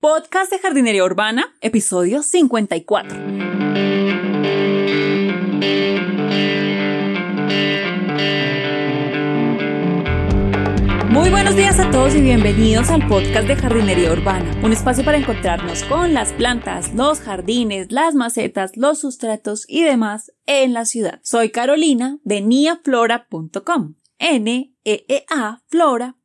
Podcast de Jardinería Urbana, episodio 54. Muy buenos días a todos y bienvenidos al podcast de Jardinería Urbana, un espacio para encontrarnos con las plantas, los jardines, las macetas, los sustratos y demás en la ciudad. Soy Carolina de niaflora.com. N-E-E-A Flora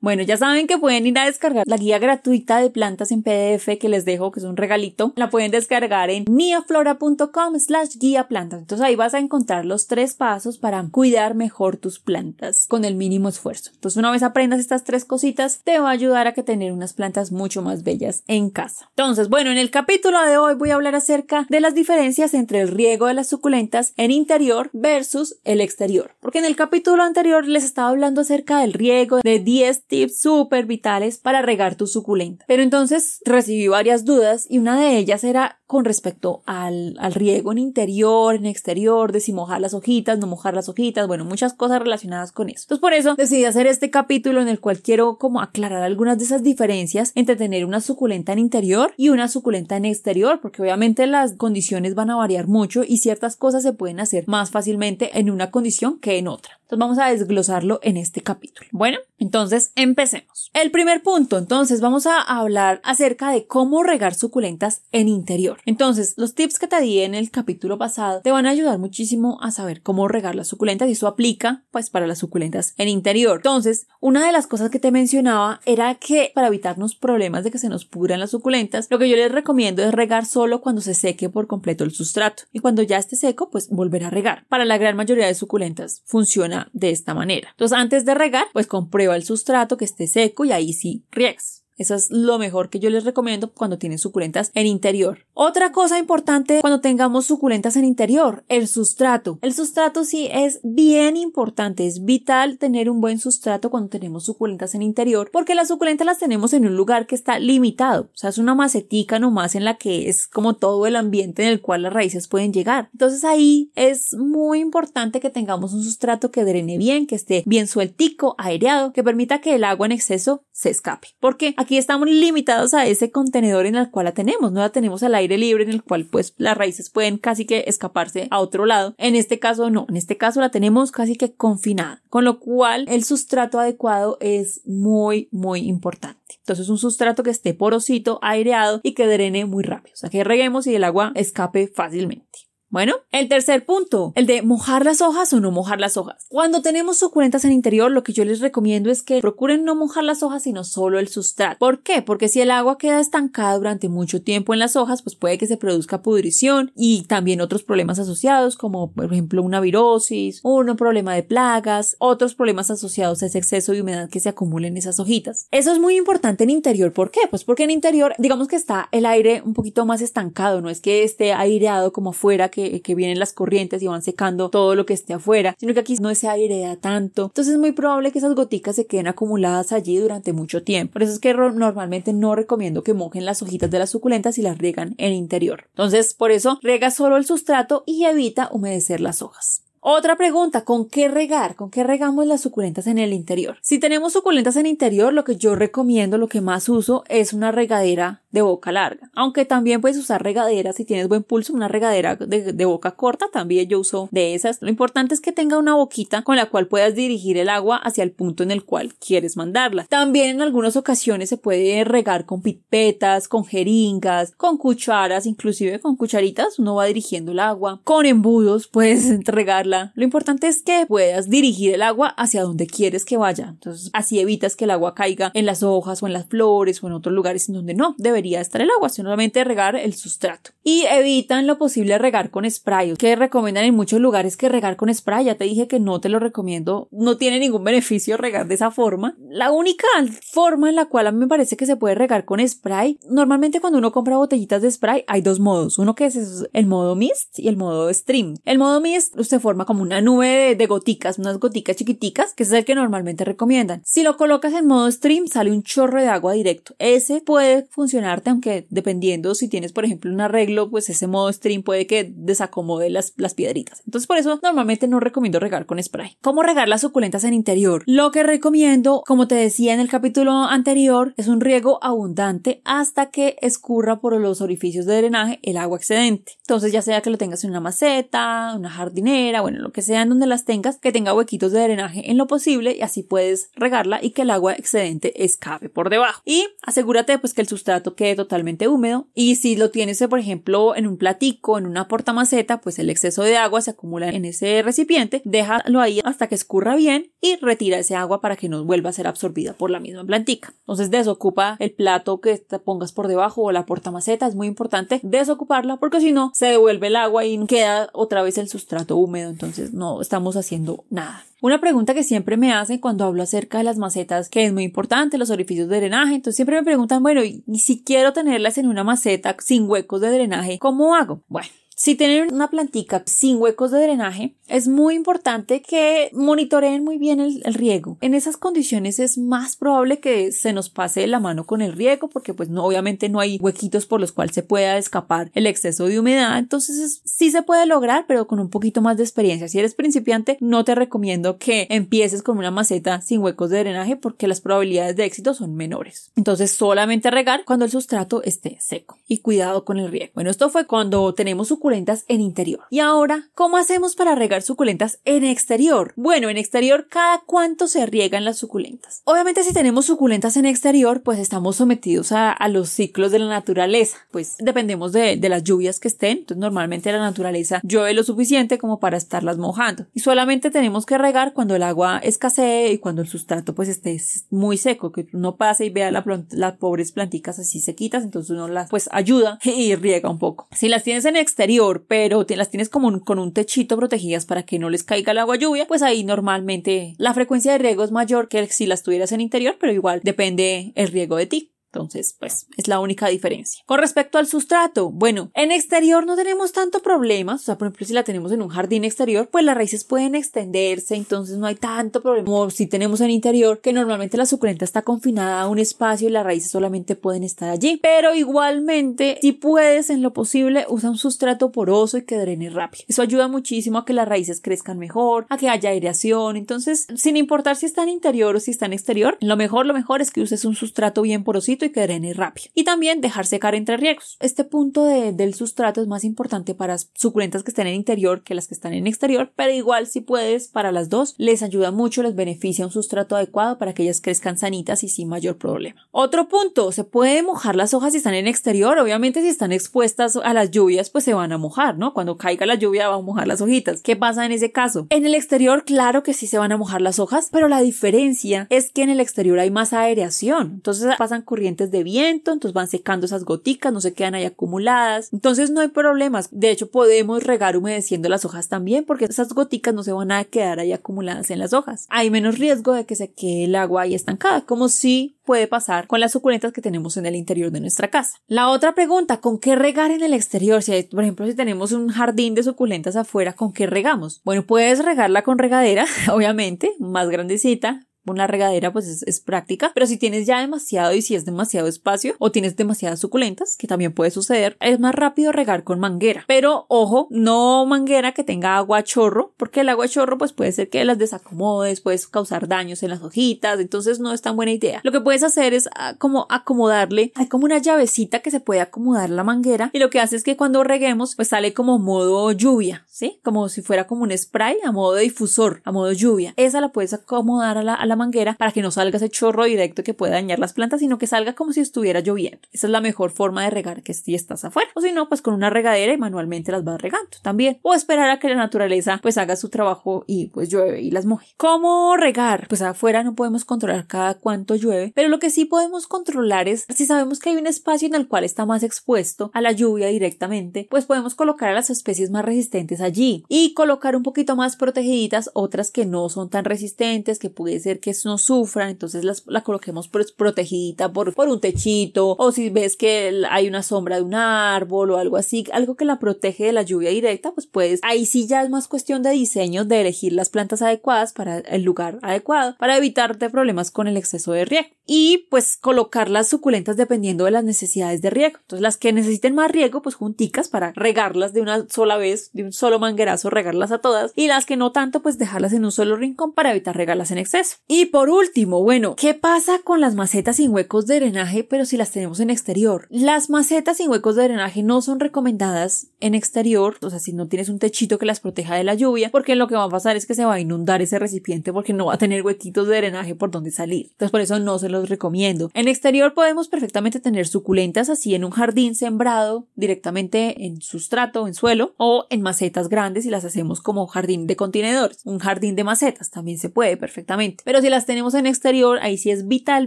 bueno, ya saben que pueden ir a descargar la guía gratuita de plantas en PDF que les dejo, que es un regalito. La pueden descargar en niaflora.com slash guía plantas. Entonces ahí vas a encontrar los tres pasos para cuidar mejor tus plantas con el mínimo esfuerzo. Entonces una vez aprendas estas tres cositas, te va a ayudar a que tener unas plantas mucho más bellas en casa. Entonces, bueno, en el capítulo de hoy voy a hablar acerca de las diferencias entre el riego de las suculentas en interior versus el exterior. Porque en el capítulo anterior les estaba hablando acerca del riego de 10 tips súper vitales para regar tu suculenta. Pero entonces recibí varias dudas y una de ellas era con respecto al, al, riego en interior, en exterior, de si mojar las hojitas, no mojar las hojitas, bueno, muchas cosas relacionadas con eso. Entonces por eso decidí hacer este capítulo en el cual quiero como aclarar algunas de esas diferencias entre tener una suculenta en interior y una suculenta en exterior, porque obviamente las condiciones van a variar mucho y ciertas cosas se pueden hacer más fácilmente en una condición que en otra. Entonces vamos a desglosarlo en este capítulo. Bueno, entonces empecemos. El primer punto, entonces vamos a hablar acerca de cómo regar suculentas en interior. Entonces, los tips que te di en el capítulo pasado te van a ayudar muchísimo a saber cómo regar las suculentas y eso aplica pues para las suculentas en interior. Entonces, una de las cosas que te mencionaba era que para evitarnos problemas de que se nos pudran las suculentas, lo que yo les recomiendo es regar solo cuando se seque por completo el sustrato y cuando ya esté seco, pues volver a regar. Para la gran mayoría de suculentas funciona de esta manera. Entonces, antes de regar, pues comprueba el sustrato que esté seco y ahí sí riegas. Eso es lo mejor que yo les recomiendo cuando tienen suculentas en interior. Otra cosa importante cuando tengamos suculentas en interior, el sustrato. El sustrato sí es bien importante, es vital tener un buen sustrato cuando tenemos suculentas en interior, porque las suculentas las tenemos en un lugar que está limitado, o sea, es una macetica nomás en la que es como todo el ambiente en el cual las raíces pueden llegar. Entonces ahí es muy importante que tengamos un sustrato que drene bien, que esté bien sueltico, aireado, que permita que el agua en exceso se escape. Porque aquí estamos limitados a ese contenedor en el cual la tenemos, no la tenemos al aire libre en el cual pues las raíces pueden casi que escaparse a otro lado. En este caso no, en este caso la tenemos casi que confinada, con lo cual el sustrato adecuado es muy muy importante. Entonces un sustrato que esté porosito, aireado y que drene muy rápido, o sea que reguemos y el agua escape fácilmente. Bueno, el tercer punto, el de mojar las hojas o no mojar las hojas. Cuando tenemos suculentas en interior, lo que yo les recomiendo es que procuren no mojar las hojas, sino solo el sustrato. ¿Por qué? Porque si el agua queda estancada durante mucho tiempo en las hojas, pues puede que se produzca pudrición y también otros problemas asociados, como por ejemplo una virosis, un problema de plagas, otros problemas asociados a ese exceso de humedad que se acumula en esas hojitas. Eso es muy importante en interior. ¿Por qué? Pues porque en interior, digamos que está el aire un poquito más estancado, no es que esté aireado como afuera, que que, vienen las corrientes y van secando todo lo que esté afuera, sino que aquí no se airea tanto. Entonces es muy probable que esas goticas se queden acumuladas allí durante mucho tiempo. Por eso es que normalmente no recomiendo que mojen las hojitas de las suculentas y las riegan en interior. Entonces, por eso riega solo el sustrato y evita humedecer las hojas. Otra pregunta, ¿con qué regar? ¿Con qué regamos las suculentas en el interior? Si tenemos suculentas en interior, lo que yo recomiendo, lo que más uso es una regadera de boca larga. Aunque también puedes usar regaderas si tienes buen pulso, una regadera de, boca corta, también yo uso de esas. Lo importante es que tenga una boquita con la cual puedas dirigir el agua hacia el punto en el cual quieres mandarla. También en algunas ocasiones se puede regar con pipetas, con jeringas, con cucharas, inclusive con cucharitas, uno va dirigiendo el agua. Con embudos puedes regarla. Lo importante es que puedas dirigir el agua hacia donde quieres que vaya. Entonces así evitas que el agua caiga en las hojas o en las flores o en otros lugares en donde no debe estar el agua, solamente regar el sustrato. Y evitan lo posible regar con spray, que recomiendan en muchos lugares que regar con spray. Ya te dije que no te lo recomiendo, no tiene ningún beneficio regar de esa forma. La única forma en la cual a mí me parece que se puede regar con spray, normalmente cuando uno compra botellitas de spray hay dos modos, uno que es el modo mist y el modo stream. El modo mist se forma como una nube de, de goticas, unas goticas chiquiticas, que es el que normalmente recomiendan. Si lo colocas en modo stream sale un chorro de agua directo. Ese puede funcionar aunque dependiendo si tienes, por ejemplo, un arreglo, pues ese modo stream puede que desacomode las, las piedritas. Entonces, por eso normalmente no recomiendo regar con spray. ¿Cómo regar las suculentas en interior? Lo que recomiendo, como te decía en el capítulo anterior, es un riego abundante hasta que escurra por los orificios de drenaje el agua excedente. Entonces, ya sea que lo tengas en una maceta, una jardinera, bueno, lo que sea en donde las tengas, que tenga huequitos de drenaje en lo posible y así puedes regarla y que el agua excedente escape por debajo. Y asegúrate pues que el sustrato quede totalmente húmedo y si lo tienes, por ejemplo, en un platico, en una portamaceta, pues el exceso de agua se acumula en ese recipiente, déjalo ahí hasta que escurra bien y retira ese agua para que no vuelva a ser absorbida por la misma plantica. Entonces desocupa el plato que te pongas por debajo o la portamaceta, es muy importante desocuparla porque si no se devuelve el agua y queda otra vez el sustrato húmedo, entonces no estamos haciendo nada. Una pregunta que siempre me hacen cuando hablo acerca de las macetas, que es muy importante, los orificios de drenaje, entonces siempre me preguntan, bueno, y si quiero tenerlas en una maceta sin huecos de drenaje, ¿cómo hago? Bueno, si tienen una plantica sin huecos de drenaje, es muy importante que monitoreen muy bien el, riego. En esas condiciones es más probable que se nos pase la mano con el riego porque pues obviamente no hay huequitos por los cuales se pueda escapar el exceso de humedad. Entonces sí se puede lograr, pero con un poquito más de experiencia. Si eres principiante, no te recomiendo que empieces con una maceta sin huecos de drenaje porque las probabilidades de éxito son menores. Entonces solamente regar cuando el sustrato esté seco y cuidado con el riego. Bueno, esto fue cuando tenemos suculentas en interior. Y ahora, ¿cómo hacemos para regar suculentas en exterior? Bueno, en exterior, ¿cada cuánto se riegan las suculentas? Obviamente, si tenemos suculentas en exterior, pues estamos sometidos a, los ciclos de la naturaleza. Pues dependemos de, de, las lluvias que estén. Entonces, normalmente la naturaleza llueve lo suficiente como para estarlas mojando. Y solamente tenemos que regar cuando el agua escasee y cuando el sustrato pues esté muy seco, que no pase y vea las pobres planticas así sequitas, entonces uno las pues ayuda y riega un poco. Si las tienes en exterior, pero las tienes como con un techito protegidas para que no les caiga el agua lluvia, pues ahí normalmente la frecuencia de riego es mayor que si las tuvieras en interior, pero igual depende el riego de ti. Entonces, pues es la única diferencia. Con respecto al sustrato, bueno, en exterior no tenemos tanto problema. O sea, por ejemplo, si la tenemos en un jardín exterior, pues las raíces pueden extenderse, entonces no hay tanto problema como si tenemos en interior, que normalmente la suculenta está confinada a un espacio y las raíces solamente pueden estar allí. Pero igualmente, si puedes, en lo posible, usa un sustrato poroso y que drene rápido. Eso ayuda muchísimo a que las raíces crezcan mejor, a que haya aireación. Entonces, sin importar si está en interior o si está en exterior, lo mejor, lo mejor es que uses un sustrato bien porosito y que drene rápido. Y también dejar secar entre riegos. Este punto del sustrato es más importante para suculentas que estén en interior que las que están en exterior, pero igual si puedes para las dos les ayuda mucho, les beneficia un sustrato adecuado para que ellas crezcan sanitas y sin mayor problema. Otro punto, se puede mojar las hojas si están en exterior, obviamente si están expuestas a las lluvias pues se van a mojar, ¿no? Cuando caiga la lluvia va a mojar las hojitas. ¿Qué pasa en ese caso? En el exterior claro que sí se van a mojar las hojas, pero la diferencia es que en el exterior hay más aireación, entonces pasan corriendo de viento, entonces van secando esas goticas, no se quedan ahí acumuladas. Entonces no hay problemas. De hecho, podemos regar humedeciendo las hojas también porque esas goticas no se van a quedar ahí acumuladas en las hojas. Hay menos riesgo de que se quede el agua ahí estancada, como si puede pasar con las suculentas que tenemos en el interior de nuestra casa. La otra pregunta, ¿con qué regar en el exterior? Si por ejemplo, si tenemos un jardín de suculentas afuera, ¿con qué regamos? Bueno, puedes regarla con regadera, obviamente, más grandecita, una regadera pues es, práctica, pero si tienes ya demasiado y si es demasiado espacio o tienes demasiadas suculentas, que también puede suceder, es más rápido regar con manguera. Pero ojo, no manguera que tenga agua chorro, porque el agua chorro pues puede ser que las desacomodes, puedes causar daños en las hojitas, entonces no es tan buena idea. Lo que puedes hacer es ah, como acomodarle, hay como una llavecita que se puede acomodar la manguera y lo que hace es que cuando reguemos pues sale como modo lluvia, ¿sí? Como si fuera como un spray a modo difusor, a modo lluvia. Esa la puedes acomodar a la manguera para que no salga ese chorro directo que pueda dañar las plantas, sino que salga como si estuviera lloviendo. Esa es la mejor forma de regar que si estás afuera. O si no, pues con una regadera y manualmente las vas regando también. O esperar a que la naturaleza pues haga su trabajo y pues llueve y las moje. ¿Cómo regar? Pues afuera no podemos controlar cada cuánto llueve, pero lo que sí podemos controlar es si sabemos que hay un espacio en el cual está más expuesto a la lluvia directamente, pues podemos colocar a las especies más resistentes allí y colocar un poquito más protegiditas otras que no son tan resistentes, que puede ser que no sufran, entonces la coloquemos pues, protegidita por, por un techito o si ves que hay una sombra de un árbol o algo así, algo que la protege de la lluvia directa, pues puedes, ahí sí ya es más cuestión de diseño de elegir las plantas adecuadas para el lugar adecuado para evitarte problemas con el exceso de riego y pues colocar las suculentas dependiendo de las necesidades de riego. Entonces las que necesiten más riego pues junticas para regarlas de una sola vez, de un solo manguerazo, regarlas a todas y las que no tanto pues dejarlas en un solo rincón para evitar regarlas en exceso. Y por último, bueno, ¿qué pasa con las macetas sin huecos de drenaje pero si las tenemos en exterior? Las macetas sin huecos de drenaje no son recomendadas en exterior, o sea, si no tienes un techito que las proteja de la lluvia, porque lo que va a pasar es que se va a inundar ese recipiente porque no va a tener huequitos de drenaje por donde salir. Entonces por eso no se los recomiendo. En exterior podemos perfectamente tener suculentas así en un jardín sembrado directamente en sustrato, en suelo o en macetas grandes y las hacemos como jardín de contenedores. Un jardín de macetas también se puede perfectamente. Pero si las tenemos en exterior, ahí sí es vital,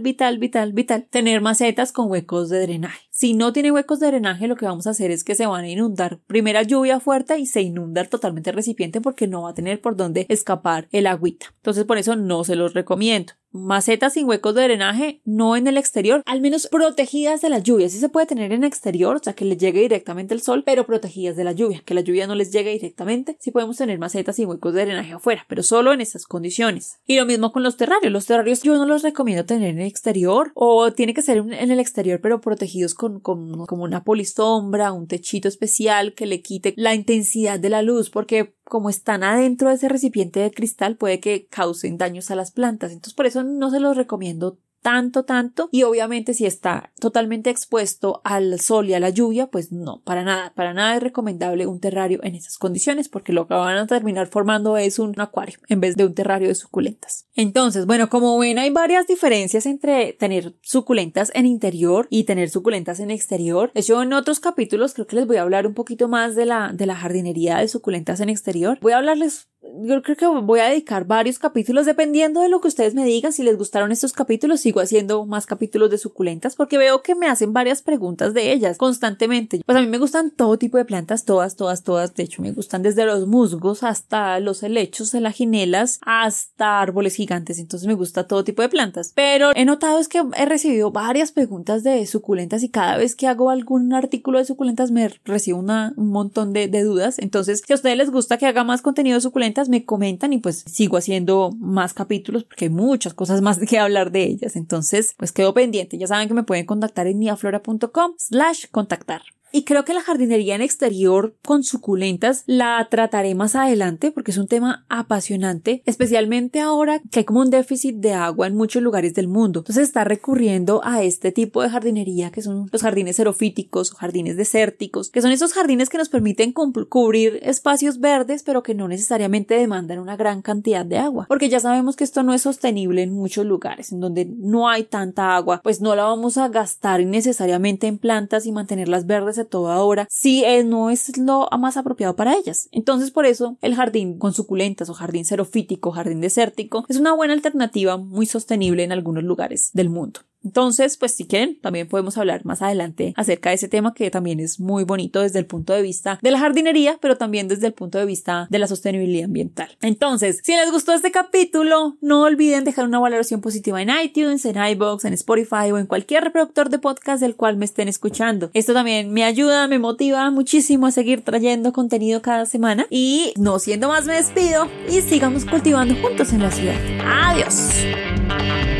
vital, vital, vital tener macetas con huecos de drenaje. Si no tiene huecos de drenaje, lo que vamos a hacer es que se van a inundar primera lluvia fuerte y se inunda totalmente el recipiente porque no va a tener por dónde escapar el agüita. Entonces por eso no se los recomiendo macetas sin huecos de drenaje, no en el exterior, al menos protegidas de la lluvia. Sí se puede tener en exterior, o sea, que les llegue directamente el sol, pero protegidas de la lluvia, que la lluvia no les llegue directamente. Sí podemos tener macetas sin huecos de drenaje afuera, pero solo en estas condiciones. Y lo mismo con los terrarios. Los terrarios yo no los recomiendo tener en el exterior o tiene que ser en el exterior, pero protegidos con, como una polisombra, un techito especial que le quite la intensidad de la luz, porque como están adentro de ese recipiente de cristal puede que causen daños a las plantas. Entonces por eso no se los recomiendo tanto, tanto. Y obviamente si está totalmente expuesto al sol y a la lluvia, pues no, para nada, para nada es recomendable un terrario en esas condiciones porque lo que van a terminar formando es un acuario en vez de un terrario de suculentas. Entonces, bueno, como ven, hay varias diferencias entre tener suculentas en interior y tener suculentas en exterior. Yo en otros capítulos creo que les voy a hablar un poquito más de la, de la jardinería de suculentas en exterior. Voy a hablarles yo creo que voy a dedicar varios capítulos dependiendo de lo que ustedes me digan. Si les gustaron estos capítulos, sigo haciendo más capítulos de suculentas porque veo que me hacen varias preguntas de ellas constantemente. Pues a mí me gustan todo tipo de plantas, todas, todas, todas. De hecho, me gustan desde los musgos hasta los helechos, ginelas hasta árboles gigantes. Entonces me gusta todo tipo de plantas. Pero he notado es que he recibido varias preguntas de suculentas y cada vez que hago algún artículo de suculentas me recibo un montón de, de dudas. Entonces, si a ustedes les gusta que haga más contenido de suculentas, me comentan y pues sigo haciendo más capítulos porque hay muchas cosas más que hablar de ellas. Entonces, pues quedo pendiente. Ya saben que me pueden contactar en niaflora.com slash contactar. Y creo que la jardinería en exterior con suculentas la trataré más adelante porque es un tema apasionante, especialmente ahora que hay como un déficit de agua en muchos lugares del mundo. Entonces está recurriendo a este tipo de jardinería que son los jardines xerofíticos o jardines desérticos, que son esos jardines que nos permiten cubrir espacios verdes pero que no necesariamente demandan una gran cantidad de agua. Porque ya sabemos que esto no es sostenible en muchos lugares en donde no hay tanta agua, pues no la vamos a gastar innecesariamente en plantas y mantenerlas verdes de toda hora si no es lo más apropiado para ellas. Entonces, por eso, el jardín con suculentas o jardín xerofítico, jardín desértico, es una buena alternativa muy sostenible en algunos lugares del mundo. Entonces, pues si quieren, también podemos hablar más adelante acerca de ese tema que también es muy bonito desde el punto de vista de la jardinería, pero también desde el punto de vista de la sostenibilidad ambiental. Entonces, si les gustó este capítulo, no olviden dejar una valoración positiva en iTunes, en iBox, en Spotify o en cualquier reproductor de podcast del cual me estén escuchando. Esto también me ayuda, me motiva muchísimo a seguir trayendo contenido cada semana y no siendo más me despido y sigamos cultivando juntos en la ciudad. Adiós.